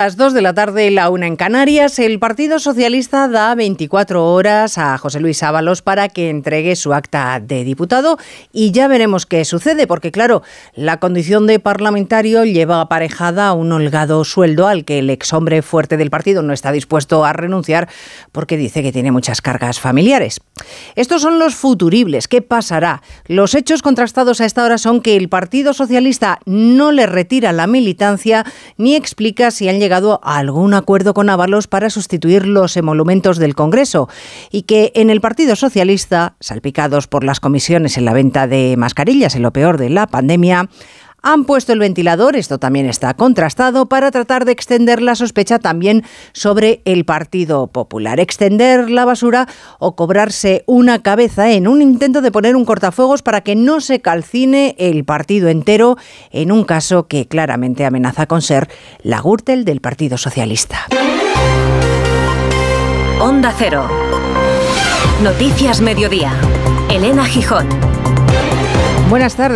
Las 2 de la tarde, la una en Canarias, el Partido Socialista da 24 horas a José Luis Ábalos para que entregue su acta de diputado y ya veremos qué sucede, porque claro, la condición de parlamentario lleva aparejada un holgado sueldo al que el ex hombre fuerte del partido no está dispuesto a renunciar porque dice que tiene muchas cargas familiares. Estos son los futuribles. ¿Qué pasará? Los hechos contrastados a esta hora son que el Partido Socialista no le retira la militancia ni explica si han llegado llegado a algún acuerdo con Ábalos para sustituir los emolumentos del Congreso y que en el Partido Socialista, salpicados por las comisiones en la venta de mascarillas en lo peor de la pandemia, han puesto el ventilador, esto también está contrastado, para tratar de extender la sospecha también sobre el Partido Popular. Extender la basura o cobrarse una cabeza en un intento de poner un cortafuegos para que no se calcine el partido entero en un caso que claramente amenaza con ser la Gürtel del Partido Socialista. Onda Cero. Noticias Mediodía. Elena Gijón. Buenas tardes.